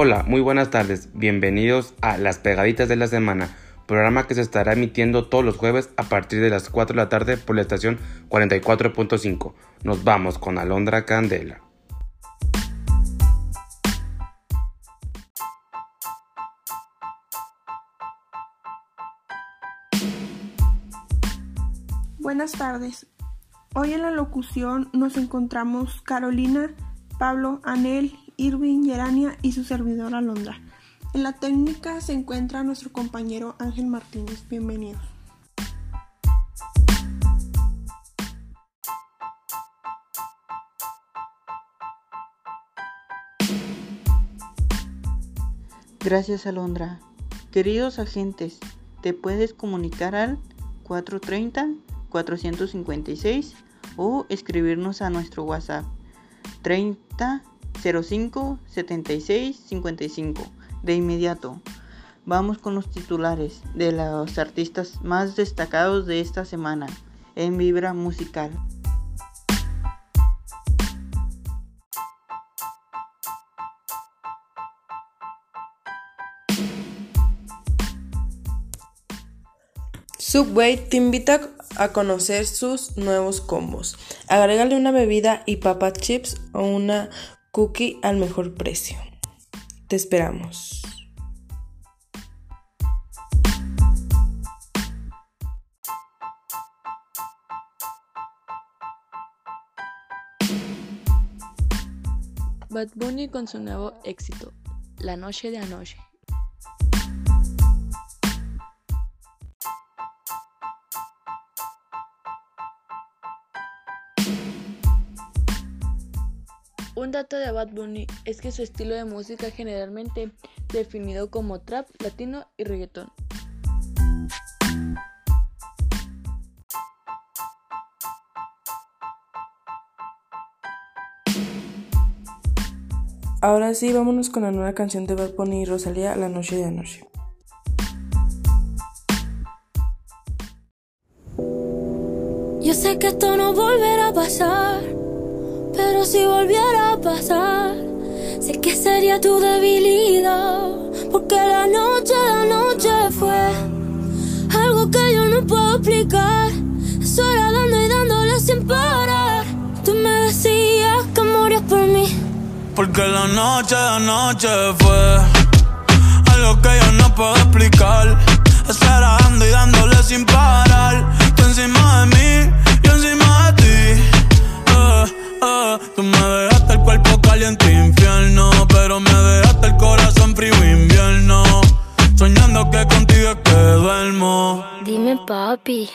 Hola, muy buenas tardes. Bienvenidos a Las Pegaditas de la Semana, programa que se estará emitiendo todos los jueves a partir de las 4 de la tarde por la estación 44.5. Nos vamos con Alondra Candela. Buenas tardes. Hoy en la locución nos encontramos Carolina, Pablo, Anel, Irving, Yerania y su servidor Alondra. En la técnica se encuentra nuestro compañero Ángel Martínez. Bienvenidos. Gracias Alondra. Queridos agentes, te puedes comunicar al 430-456 o escribirnos a nuestro WhatsApp 30 05 76 55. De inmediato, vamos con los titulares de los artistas más destacados de esta semana en Vibra Musical. Subway te invita a conocer sus nuevos combos. Agrégale una bebida y papa chips o una cookie al mejor precio. Te esperamos. Bad Bunny con su nuevo éxito, La Noche de Anoche. Un dato de Bad Bunny es que su estilo de música es generalmente definido como trap, latino y reggaetón. Ahora sí, vámonos con la nueva canción de Bad Bunny y Rosalía, La Noche de Anoche. Yo sé que esto no volverá a pasar, pero si volviera a pasar, sé que sería tu debilidad, porque la noche de anoche fue algo que yo no puedo explicar. Eso era dando y dándole sin parar. Tú me decías que morías por mí. Porque la noche de anoche fue algo que yo no puedo explicar. Estar dando y dándole sin parar. Tú encima de mí, papi.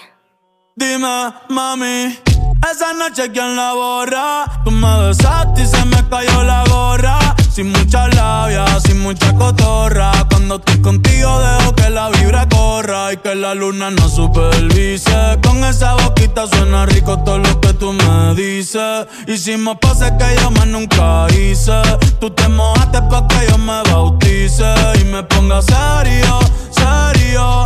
Dime, mami, esa noche quién la borra. Tú me besaste y se me cayó la gorra. Sin mucha labia, sin mucha cotorra. Cuando estoy contigo dejo que la vibra corra y que la luna no supervise. Con esa boquita suena rico todo lo que tú me dices. Hicimos pases que yo más nunca hice. Tú te mojaste pa' que yo me bautice y me ponga serio, serio.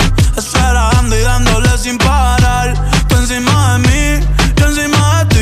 Dando y dándole sin parar. Tú encima de mí, yo encima de ti.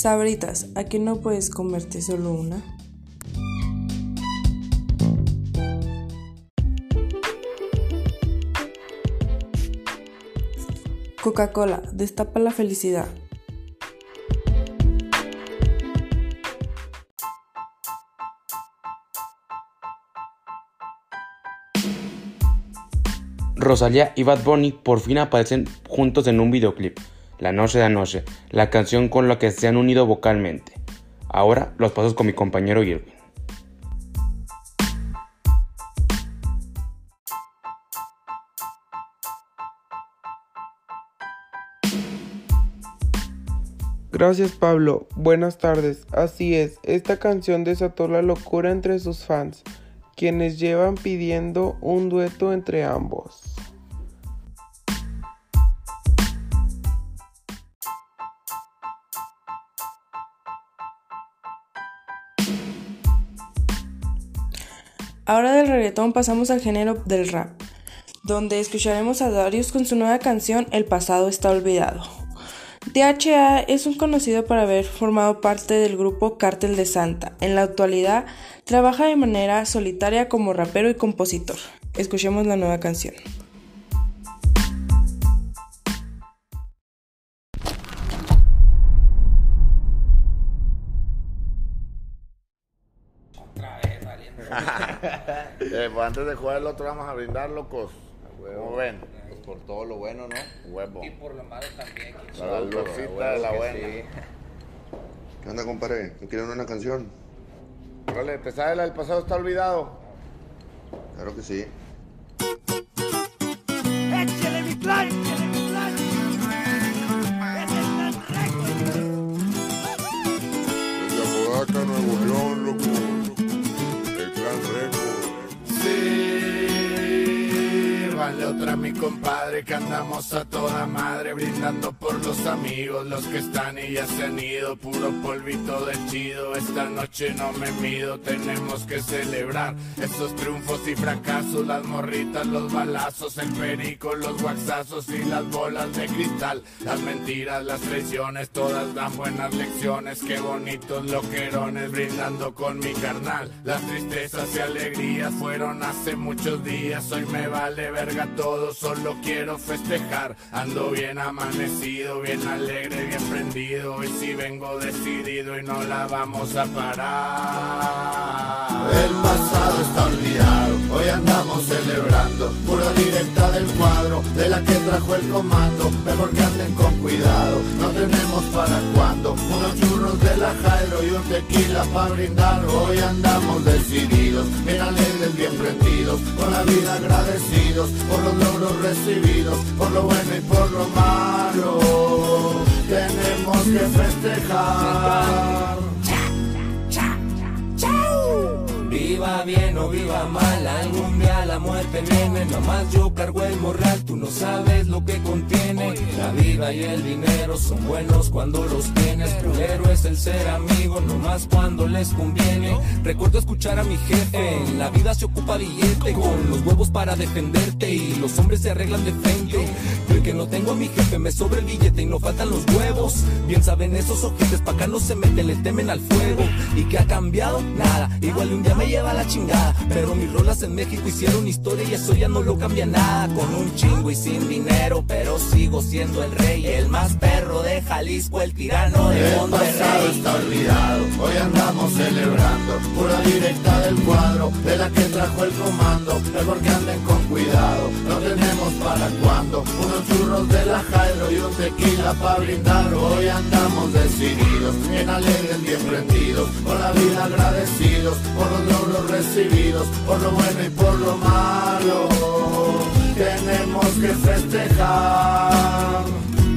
Sabritas, ¿a qué no puedes comerte solo una? Coca-Cola, destapa la felicidad. Rosalía y Bad Bunny por fin aparecen juntos en un videoclip, La Noche de Anoche, la canción con la que se han unido vocalmente. Ahora los pasos con mi compañero Irving. Gracias Pablo, buenas tardes. Así es, esta canción desató la locura entre sus fans, quienes llevan pidiendo un dueto entre ambos. Ahora del reggaetón pasamos al género del rap, donde escucharemos a Darius con su nueva canción El pasado está olvidado. DHA es un conocido por haber formado parte del grupo Cártel de Santa. En la actualidad trabaja de manera solitaria como rapero y compositor. Escuchemos la nueva canción. Eh, pues antes de jugar el otro vamos a brindar, locos. ¿Cómo ven? Por todo lo bueno, ¿no? Huevo. Y por lo malo también. La saludcita de la buena. ¿Qué onda, compadre? ¿No quieren una canción? Órale, ¿te sabes la del pasado está olvidado? Claro que sí. Que andamos a toda madre brindando por los amigos, los que están y ya se han ido, puro polvito de chido, esta noche no me mido, tenemos que celebrar esos triunfos y fracasos, las morritas, los balazos, el perico, los guaxazos y las bolas de cristal, las mentiras, las traiciones, todas dan buenas lecciones, qué bonitos loquerones brindando con mi carnal, las tristezas y alegrías fueron hace muchos días, hoy me vale verga todo, solo quiero festejar. Ando bien amanecido, bien alegre, bien prendido. Y si vengo decidido y no la vamos a parar. El pasado está olvidado, hoy andamos celebrando. Pura directa del cuadro, de la que trajo el comando. Mejor que anden con cuidado, no tenemos para cuando. Unos churros de la Jairo y un tequila para brindar. Hoy andamos decididos, bien alegres, bien prendidos. Con la vida agradecidos por los logros recibidos, por lo bueno y por lo malo. Tenemos que festejar. Viva bien o viva mal, algún la muerte viene. Nomás yo cargo el morral, tú no sabes lo que contiene. La vida y el dinero son buenos cuando los tienes. Primero es el ser amigo, nomás cuando les conviene. Recuerdo escuchar a mi jefe, en la vida se ocupa billete. Con los huevos para defenderte y los hombres se arreglan de frente. Yo el que no tengo a mi jefe, me sobra el billete y no faltan los huevos. Bien saben esos ojetes, pa' acá no se meten, le temen al fuego. ¿Y qué ha cambiado? Nada, igual un día me lleva la chingada. Pero mis rolas en México hicieron historia y eso ya no lo cambia nada. Con un chingo y sin dinero, pero sigo siendo el rey, el más perro de Jalisco, el tirano de El pasado está olvidado, hoy andamos celebrando Pura directa del cuadro, de la que trajo el comando Mejor que anden con cuidado, no tenemos para cuando Unos churros de la Jairo y un tequila pa' brindar Hoy andamos decididos, bien alegres, bien prendidos Con la vida agradecidos, por los logros recibidos Por lo bueno y por lo malo Tenemos que festejar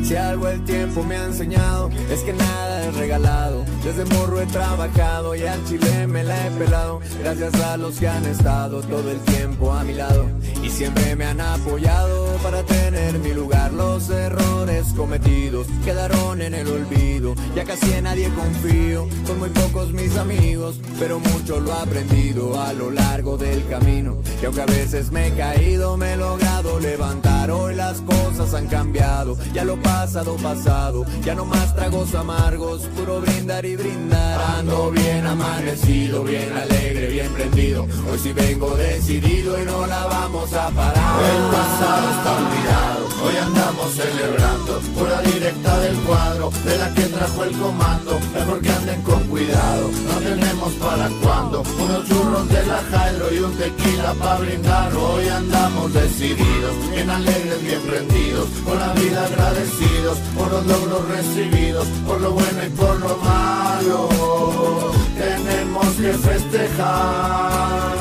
Si algo el tiempo me ha enseñado es que nada es regalado. Desde morro he trabajado y al chile me la he pelado. Gracias a los que han estado todo el tiempo a mi lado y siempre me han apoyado para tener mi lugar. Los errores cometidos quedaron en el olvido. Ya casi en nadie confío, son muy pocos mis amigos, pero mucho lo he aprendido a lo largo del camino. Y aunque a veces me he caído, me he logrado levantar. Hoy las cosas han cambiado, ya lo pasado, pasado. Ya no más tragos amargos, puro brindar y brindar. Ando bien amanecido, bien alegre, bien prendido. Hoy sí vengo decidido y no la vamos El pasado está olvidado, hoy andamos celebrando. Pura directa del cuadro, de la que trajo el comando. Mejor que anden con cuidado, no tenemos para cuando. Unos churros de la Jairo y un tequila pa' brindar. Hoy andamos decididos, bien alegres, bien prendidos. Con la vida agradecidos, por los logros recibidos, por lo bueno y por lo malo. Tenemos que festejar.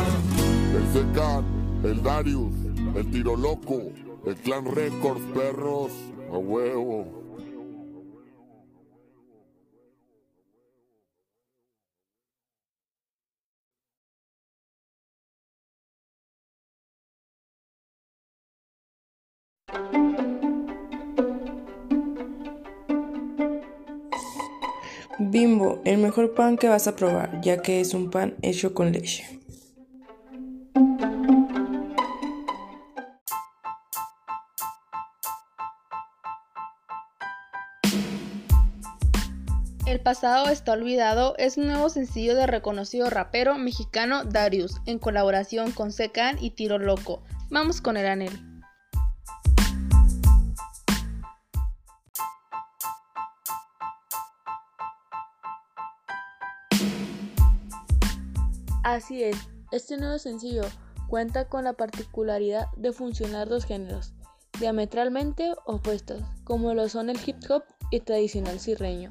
Secan, el Darius, el Tiro Loco, el Clan Records, perros, a huevo. Bimbo, el mejor pan que vas a probar, ya que es un pan hecho con leche. Pasado está olvidado es un nuevo sencillo de reconocido rapero mexicano Darius, en colaboración con Secan y Tiro Loco. Vamos con el anel. Así es, este nuevo sencillo cuenta con la particularidad de funcionar dos géneros, diametralmente opuestos, como lo son el hip hop y tradicional sirreño.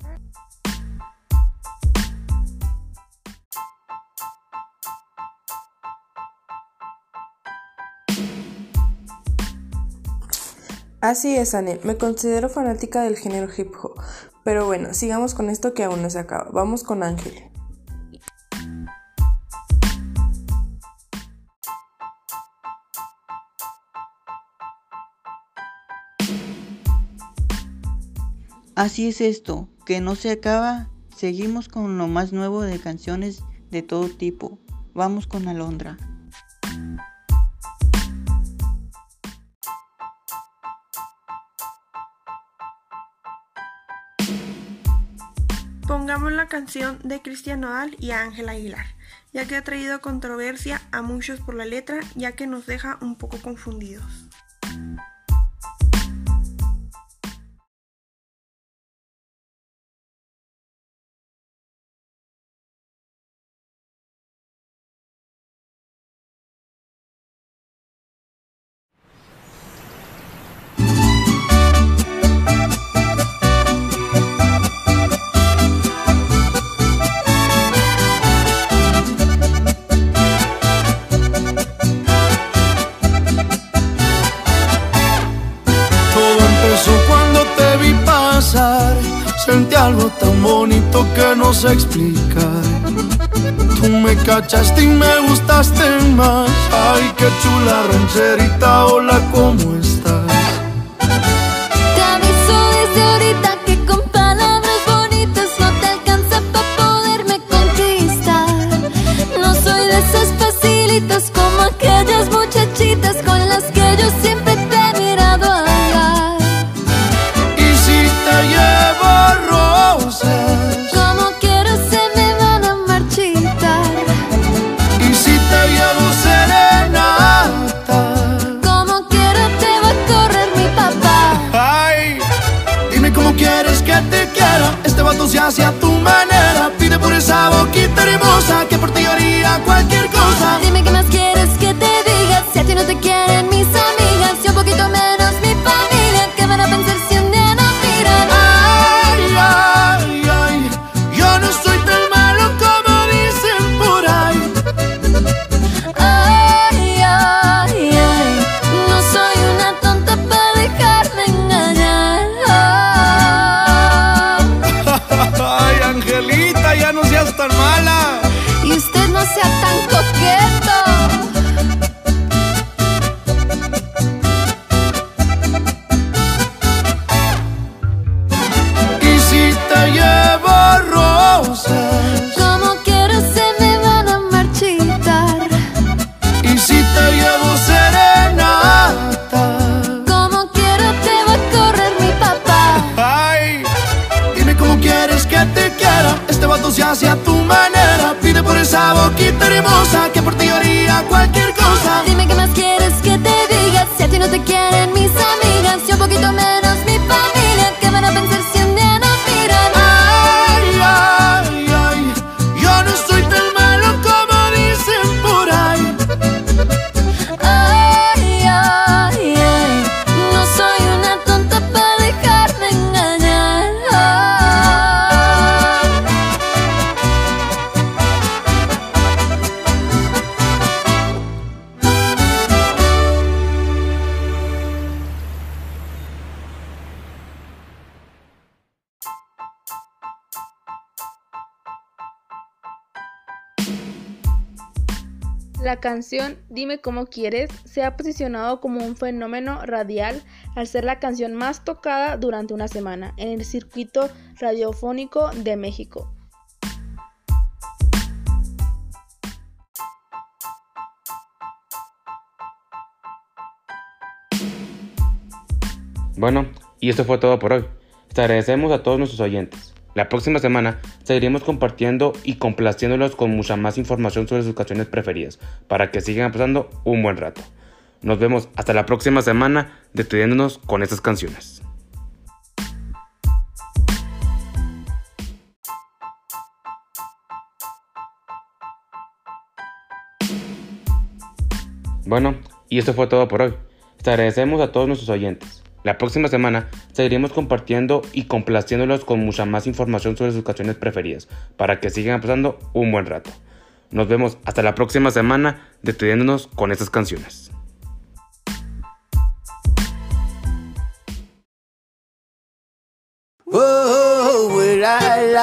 Así es, Anel. Me considero fanática del género hip hop. Pero bueno, sigamos con esto que aún no se acaba. Vamos con Ángel. Así es esto, que no se acaba. Seguimos con lo más nuevo de canciones de todo tipo. Vamos con Alondra. Pongamos la canción de Cristian Nodal y Ángel Aguilar, ya que ha traído controversia a muchos por la letra, ya que nos deja un poco confundidos. Algo tan bonito que no sé explicar. Tú me cachaste y me gustaste más. Ay, qué chula rancherita, hola, ¿cómo estás? Hacia tu manera. Pide por esa boquita hermosa que por ti haría cualquier quieres que te quiera. Este vato se hace a tu manera. Pide por esa boquita hermosa que por ti haría cualquier cosa. La canción Dime cómo quieres se ha posicionado como un fenómeno radial al ser la canción más tocada durante una semana en el circuito radiofónico de México. Bueno, y esto fue todo por hoy. Les agradecemos a todos nuestros oyentes. La próxima semana seguiremos compartiendo y complaciéndolos con mucha más información sobre sus canciones preferidas para que sigan pasando un buen rato. Nos vemos hasta la próxima semana despidiéndonos con estas canciones. Bueno, y esto fue todo por hoy. Les agradecemos a todos nuestros oyentes. La próxima semana seguiremos compartiendo y complaciéndolos con mucha más información sobre sus canciones preferidas para que sigan pasando un buen rato. Nos vemos hasta la próxima semana despidiéndonos con estas canciones.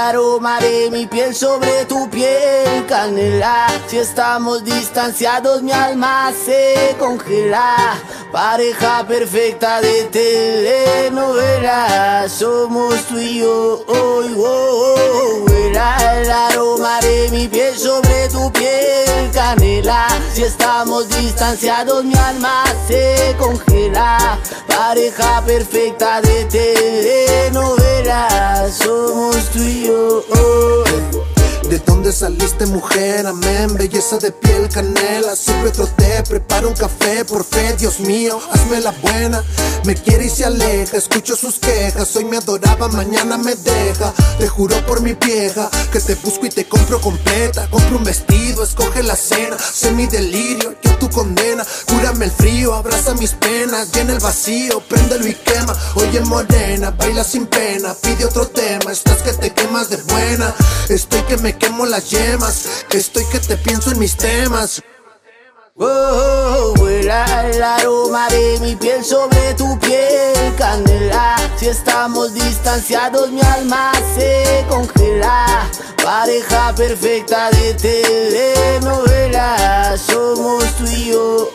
Aroma mi piel sobre tu piel, canela. Si estamos distanciados, mi alma se congela. Pareja perfecta de telenovela, somos tú y yo. Oh, oh, oh, el aroma de mi piel sobre tu piel, canela. Si estamos distanciados, mi alma se congela. Pareja perfecta de telenovela, somos tú y yo. ¿De dónde saliste mujer? Amén, belleza de piel, canela Siempre troté, preparo un café por fe, Dios mío, hazme la buena. Me quiere y se aleja, escucho sus quejas. Hoy me adoraba, mañana me deja. Te juro por mi vieja que te busco y te compro completa. Compro un vestido, escoge la cena. Sé mi delirio, yo tu condena. Cúrame el frío, abraza mis penas. Llena el vacío, préndelo y quema. Oye morena, baila sin pena. Pide otro tema, estás que te quemas de buena. Estoy que me quemo las yemas Estoy que te pienso en mis temas Oh, era el aroma de mi piel sobre tu piel, canela. Si estamos distanciados, mi alma se congela. Pareja perfecta de telenovela, somos tú y yo.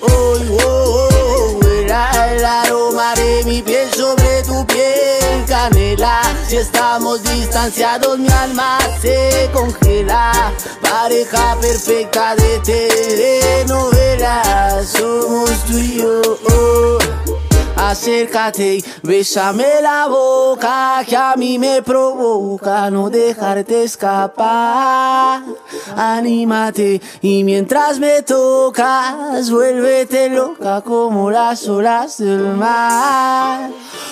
Estamos distanciados, mi alma se congela. Pareja perfecta de telenovela, somos tú y yo. Acércate bésame la boca que a mí me provoca no dejarte escapar. Anímate y mientras me tocas, vuélvete loca como las olas del mar.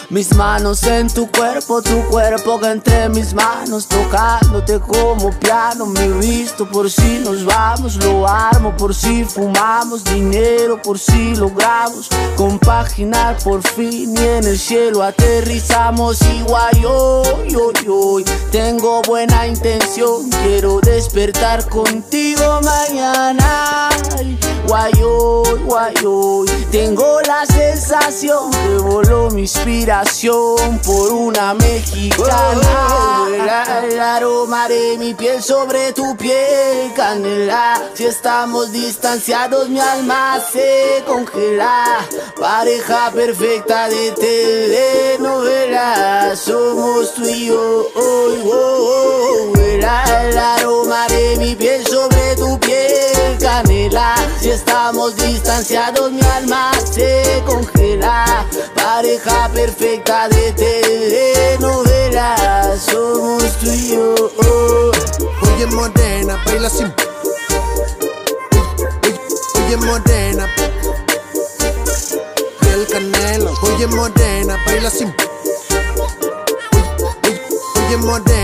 Mis manos en tu cuerpo, tu cuerpo que entre mis manos, tocándote como piano. Me visto por si nos vamos, lo armo por si fumamos, dinero por si logramos compaginar por fin y en el cielo aterrizamos. Igual yo, yo, yo, tengo buena intención, quiero despertar contigo mañana. Guayo, guayo, tengo la sensación que voló mi inspiración por una mexicana. el, el aroma de mi piel sobre tu piel, canela. Si estamos distanciados, mi alma se congela. Pareja perfecta de telenovela, somos tú y yo. Oh, oh, oh. El aroma de mi piel sobre tu piel, canela. Si estamos distanciados, mi alma se congela. Pareja perfecta de telenovela, somos tú y yo. Oye morena, baila sin Oye morena Oye morena, baila sin Oye canela